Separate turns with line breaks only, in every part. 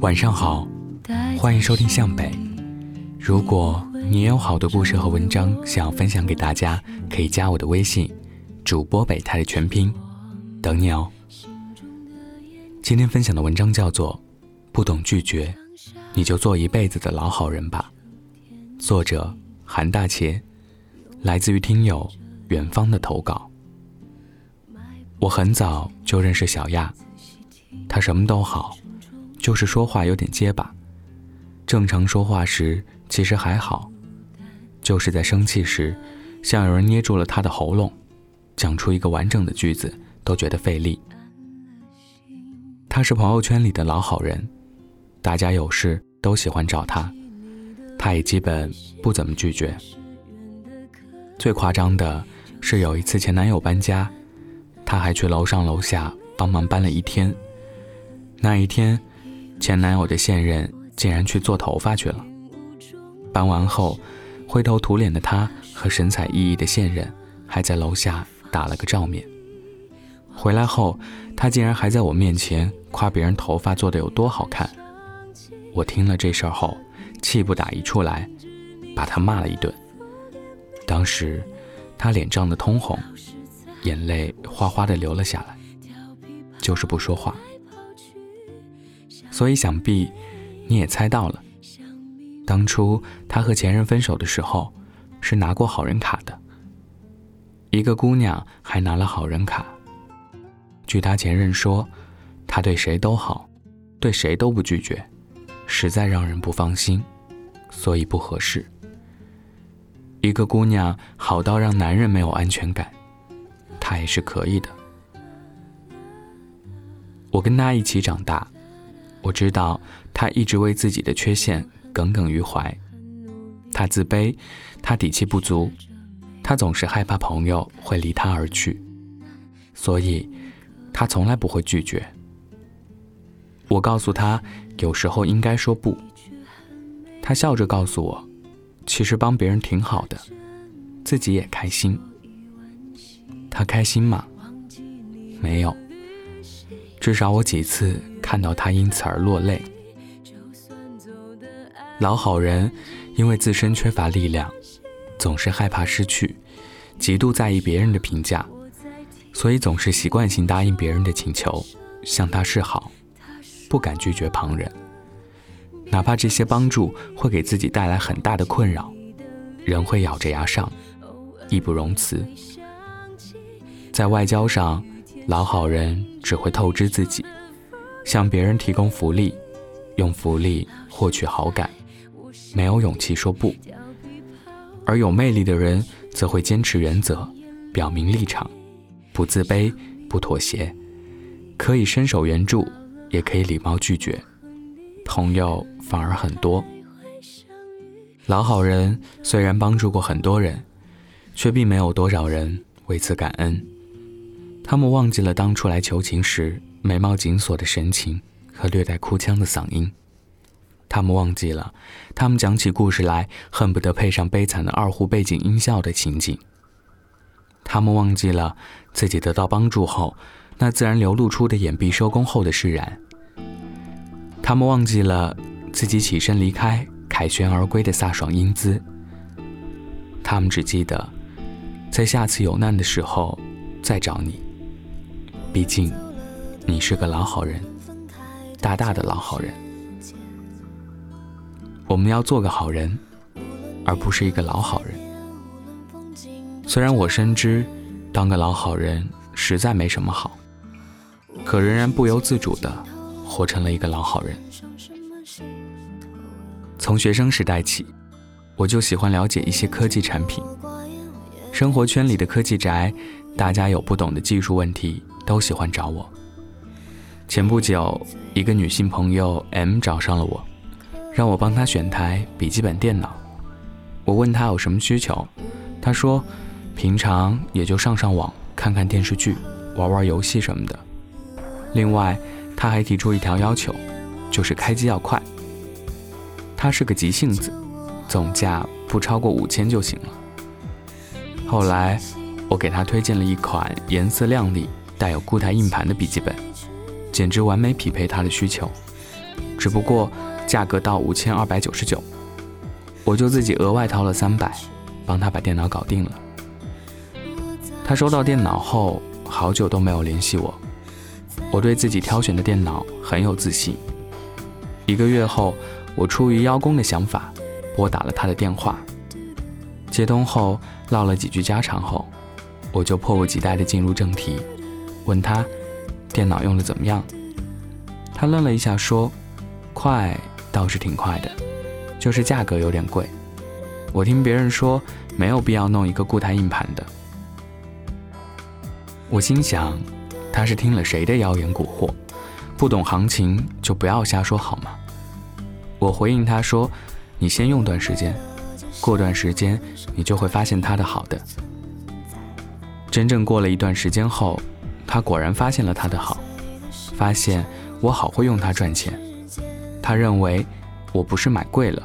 晚上好，欢迎收听向北。如果你也有好的故事和文章想要分享给大家，可以加我的微信，主播北泰的全拼，等你哦。今天分享的文章叫做《不懂拒绝，你就做一辈子的老好人吧》，作者韩大茄，来自于听友远方的投稿。我很早就认识小亚，她什么都好。就是说话有点结巴，正常说话时其实还好，就是在生气时，像有人捏住了他的喉咙，讲出一个完整的句子都觉得费力。他是朋友圈里的老好人，大家有事都喜欢找他，他也基本不怎么拒绝。最夸张的是有一次前男友搬家，他还去楼上楼下帮忙搬了一天，那一天。前男友的现任竟然去做头发去了。搬完后，灰头土脸的他和神采奕奕的现任还在楼下打了个照面。回来后，他竟然还在我面前夸别人头发做的有多好看。我听了这事儿后，气不打一处来，把他骂了一顿。当时，他脸涨得通红，眼泪哗哗的流了下来，就是不说话。所以想必你也猜到了，当初他和前任分手的时候，是拿过好人卡的。一个姑娘还拿了好人卡。据他前任说，他对谁都好，对谁都不拒绝，实在让人不放心，所以不合适。一个姑娘好到让男人没有安全感，他也是可以的。我跟他一起长大。我知道他一直为自己的缺陷耿耿于怀，他自卑，他底气不足，他总是害怕朋友会离他而去，所以，他从来不会拒绝。我告诉他，有时候应该说不。他笑着告诉我，其实帮别人挺好的，自己也开心。他开心吗？没有。至少我几次看到他因此而落泪。老好人因为自身缺乏力量，总是害怕失去，极度在意别人的评价，所以总是习惯性答应别人的请求，向他示好，不敢拒绝旁人。哪怕这些帮助会给自己带来很大的困扰，仍会咬着牙上，义不容辞。在外交上。老好人只会透支自己，向别人提供福利，用福利获取好感，没有勇气说不；而有魅力的人则会坚持原则，表明立场，不自卑，不妥协，可以伸手援助，也可以礼貌拒绝，朋友反而很多。老好人虽然帮助过很多人，却并没有多少人为此感恩。他们忘记了当初来求情时眉毛紧锁的神情和略带哭腔的嗓音，他们忘记了他们讲起故事来恨不得配上悲惨的二胡背景音效的情景。他们忘记了自己得到帮助后那自然流露出的眼壁收工后的释然。他们忘记了自己起身离开凯旋而归的飒爽英姿。他们只记得，在下次有难的时候再找你。毕竟，你是个老好人，大大的老好人。我们要做个好人，而不是一个老好人。虽然我深知，当个老好人实在没什么好，可仍然不由自主的活成了一个老好人。从学生时代起，我就喜欢了解一些科技产品。生活圈里的科技宅，大家有不懂的技术问题。都喜欢找我。前不久，一个女性朋友 M 找上了我，让我帮她选台笔记本电脑。我问她有什么需求，她说平常也就上上网、看看电视剧、玩玩游戏什么的。另外，她还提出一条要求，就是开机要快。她是个急性子，总价不超过五千就行了。后来，我给她推荐了一款颜色亮丽。带有固态硬盘的笔记本，简直完美匹配他的需求。只不过价格到五千二百九十九，我就自己额外掏了三百，帮他把电脑搞定了。他收到电脑后，好久都没有联系我。我对自己挑选的电脑很有自信。一个月后，我出于邀功的想法，拨打了他的电话。接通后，唠了几句家常后，我就迫不及待地进入正题，问他电脑用的怎么样。他愣了一下，说：“快倒是挺快的，就是价格有点贵。我听别人说没有必要弄一个固态硬盘的。”我心想，他是听了谁的谣言蛊惑？不懂行情就不要瞎说好吗？我回应他说：“你先用段时间，过段时间你就会发现它的好的。”真正过了一段时间后，他果然发现了他的好，发现我好会用它赚钱。他认为我不是买贵了，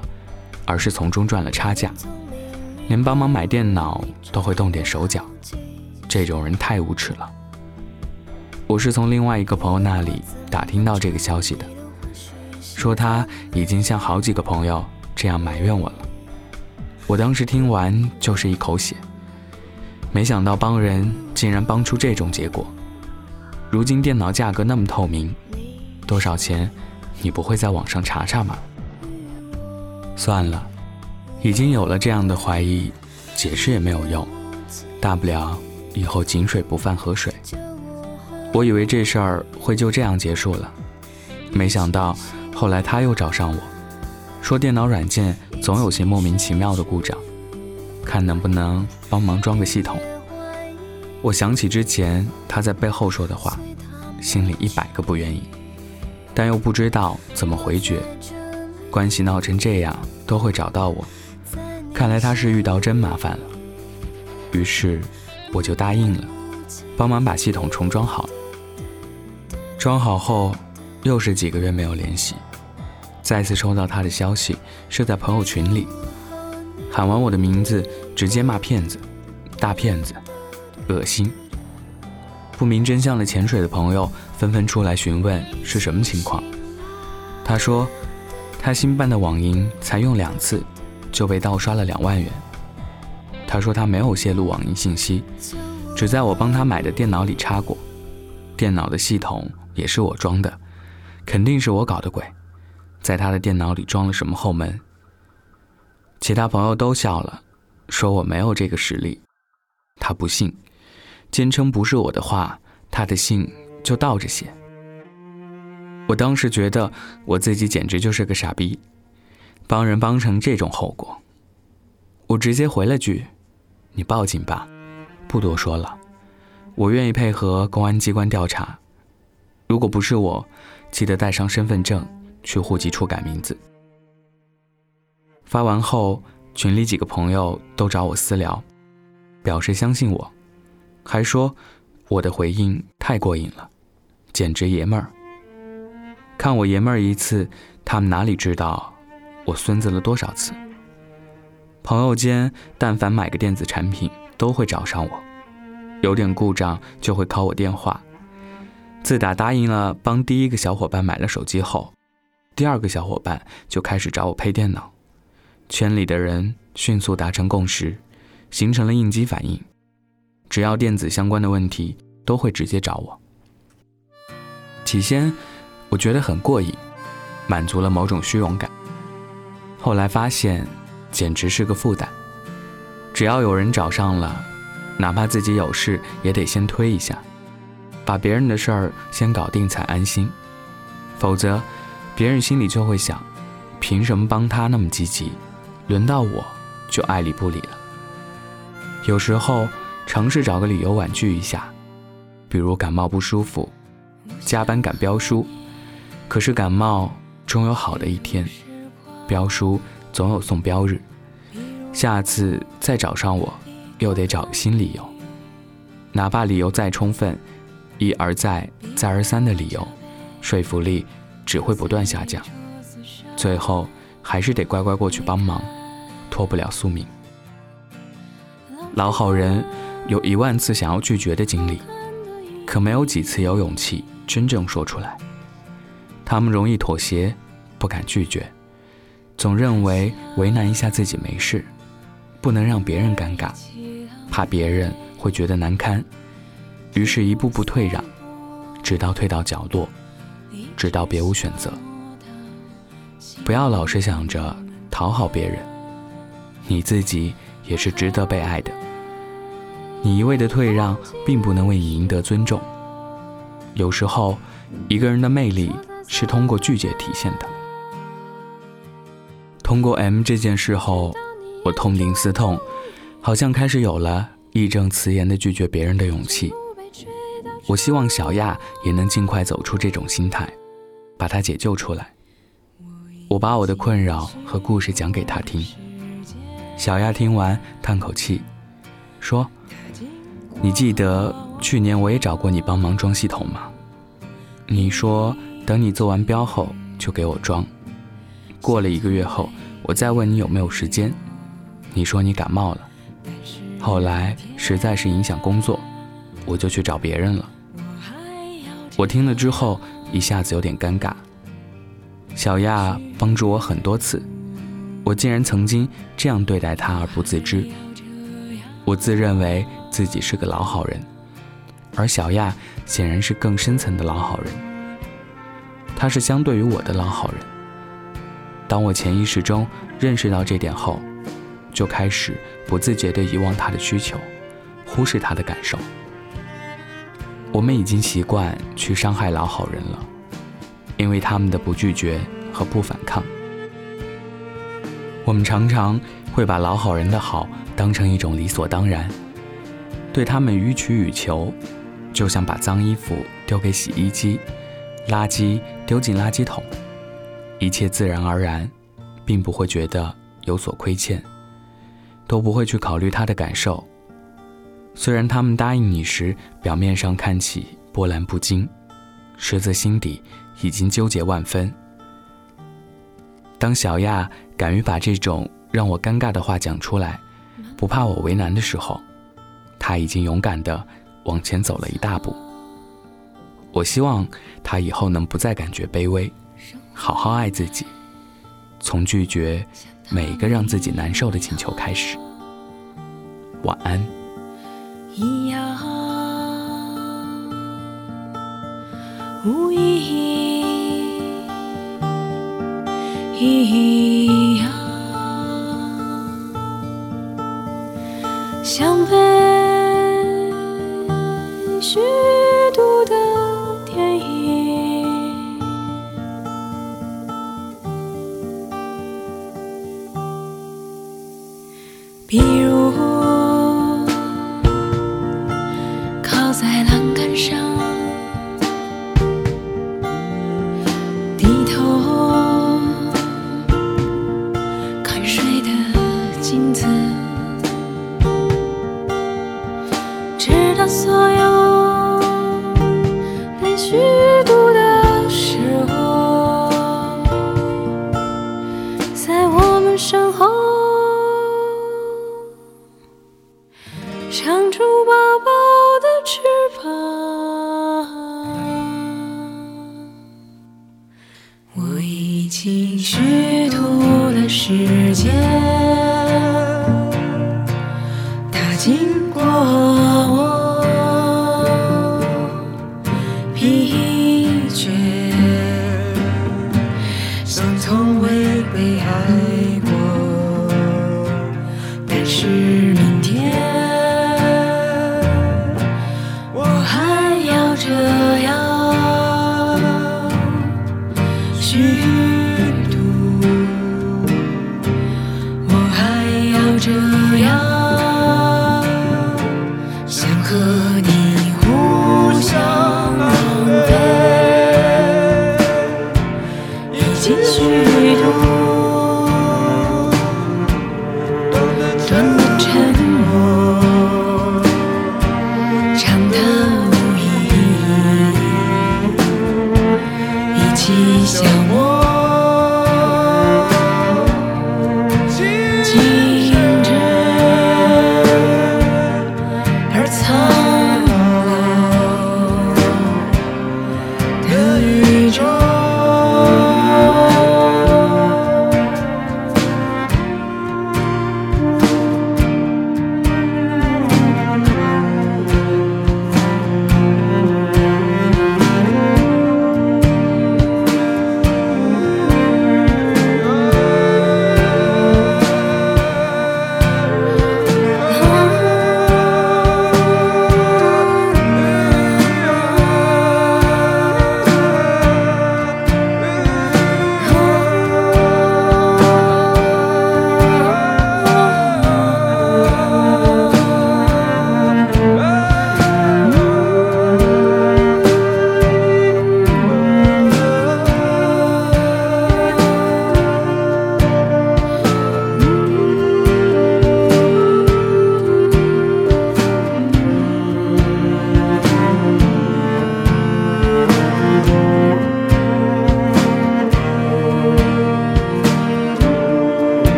而是从中赚了差价，连帮忙买电脑都会动点手脚。这种人太无耻了。我是从另外一个朋友那里打听到这个消息的，说他已经向好几个朋友这样埋怨我了。我当时听完就是一口血，没想到帮人竟然帮出这种结果。如今电脑价格那么透明，多少钱，你不会在网上查查吗？算了，已经有了这样的怀疑，解释也没有用，大不了。以后井水不犯河水。我以为这事儿会就这样结束了，没想到后来他又找上我，说电脑软件总有些莫名其妙的故障，看能不能帮忙装个系统。我想起之前他在背后说的话，心里一百个不愿意，但又不知道怎么回绝。关系闹成这样都会找到我，看来他是遇到真麻烦了。于是。我就答应了，帮忙把系统重装好。装好后，又是几个月没有联系。再次收到他的消息，是在朋友群里，喊完我的名字，直接骂骗子，大骗子，恶心。不明真相的潜水的朋友纷纷出来询问是什么情况。他说，他新办的网银才用两次，就被盗刷了两万元。他说他没有泄露网银信息，只在我帮他买的电脑里插过，电脑的系统也是我装的，肯定是我搞的鬼，在他的电脑里装了什么后门。其他朋友都笑了，说我没有这个实力，他不信，坚称不是我的话，他的信就倒着写。我当时觉得我自己简直就是个傻逼，帮人帮成这种后果，我直接回了句。你报警吧，不多说了，我愿意配合公安机关调查。如果不是我，记得带上身份证去户籍处改名字。发完后，群里几个朋友都找我私聊，表示相信我，还说我的回应太过瘾了，简直爷们儿。看我爷们儿一次，他们哪里知道我孙子了多少次？朋友间，但凡买个电子产品，都会找上我，有点故障就会考我电话。自打答应了帮第一个小伙伴买了手机后，第二个小伙伴就开始找我配电脑，圈里的人迅速达成共识，形成了应激反应，只要电子相关的问题，都会直接找我。起先，我觉得很过瘾，满足了某种虚荣感。后来发现。简直是个负担。只要有人找上了，哪怕自己有事也得先推一下，把别人的事儿先搞定才安心。否则，别人心里就会想：凭什么帮他那么积极，轮到我就爱理不理了？有时候尝试找个理由婉拒一下，比如感冒不舒服，加班赶标书。可是感冒终有好的一天，标书。总有送标日，下次再找上我，又得找个新理由。哪怕理由再充分，一而再、再而三的理由，说服力只会不断下降，最后还是得乖乖过去帮忙，脱不了宿命。老好人有一万次想要拒绝的经历，可没有几次有勇气真正说出来。他们容易妥协，不敢拒绝，总认为为难一下自己没事，不能让别人尴尬，怕别人会觉得难堪，于是一步步退让，直到退到角落，直到别无选择。不要老是想着讨好别人，你自己也是值得被爱的。你一味的退让，并不能为你赢得尊重。有时候，一个人的魅力是通过拒绝体现的。通过 M 这件事后，我痛定思痛，好像开始有了义正辞严的拒绝别人的勇气。我希望小亚也能尽快走出这种心态，把他解救出来。我把我的困扰和故事讲给他听。小亚听完，叹口气，说。你记得去年我也找过你帮忙装系统吗？你说等你做完标后就给我装。过了一个月后，我再问你有没有时间，你说你感冒了。后来实在是影响工作，我就去找别人了。我听了之后一下子有点尴尬。小亚帮助我很多次，我竟然曾经这样对待他而不自知。我自认为自己是个老好人，而小亚显然是更深层的老好人。他是相对于我的老好人。当我潜意识中认识到这点后，就开始不自觉地遗忘他的需求，忽视他的感受。我们已经习惯去伤害老好人了，因为他们的不拒绝和不反抗。我们常常会把老好人的好。当成一种理所当然，对他们予取予求，就像把脏衣服丢给洗衣机，垃圾丢进垃圾桶，一切自然而然，并不会觉得有所亏欠，都不会去考虑他的感受。虽然他们答应你时，表面上看起波澜不惊，实则心底已经纠结万分。当小亚敢于把这种让我尴尬的话讲出来。不怕我为难的时候，他已经勇敢地往前走了一大步。我希望他以后能不再感觉卑微，好好爱自己，从拒绝每一个让自己难受的请求开始。晚安。无意义。想飞虚度的电影，比如靠在栏杆上，低头看水的镜子。直到所有时间，它经过我。就这样。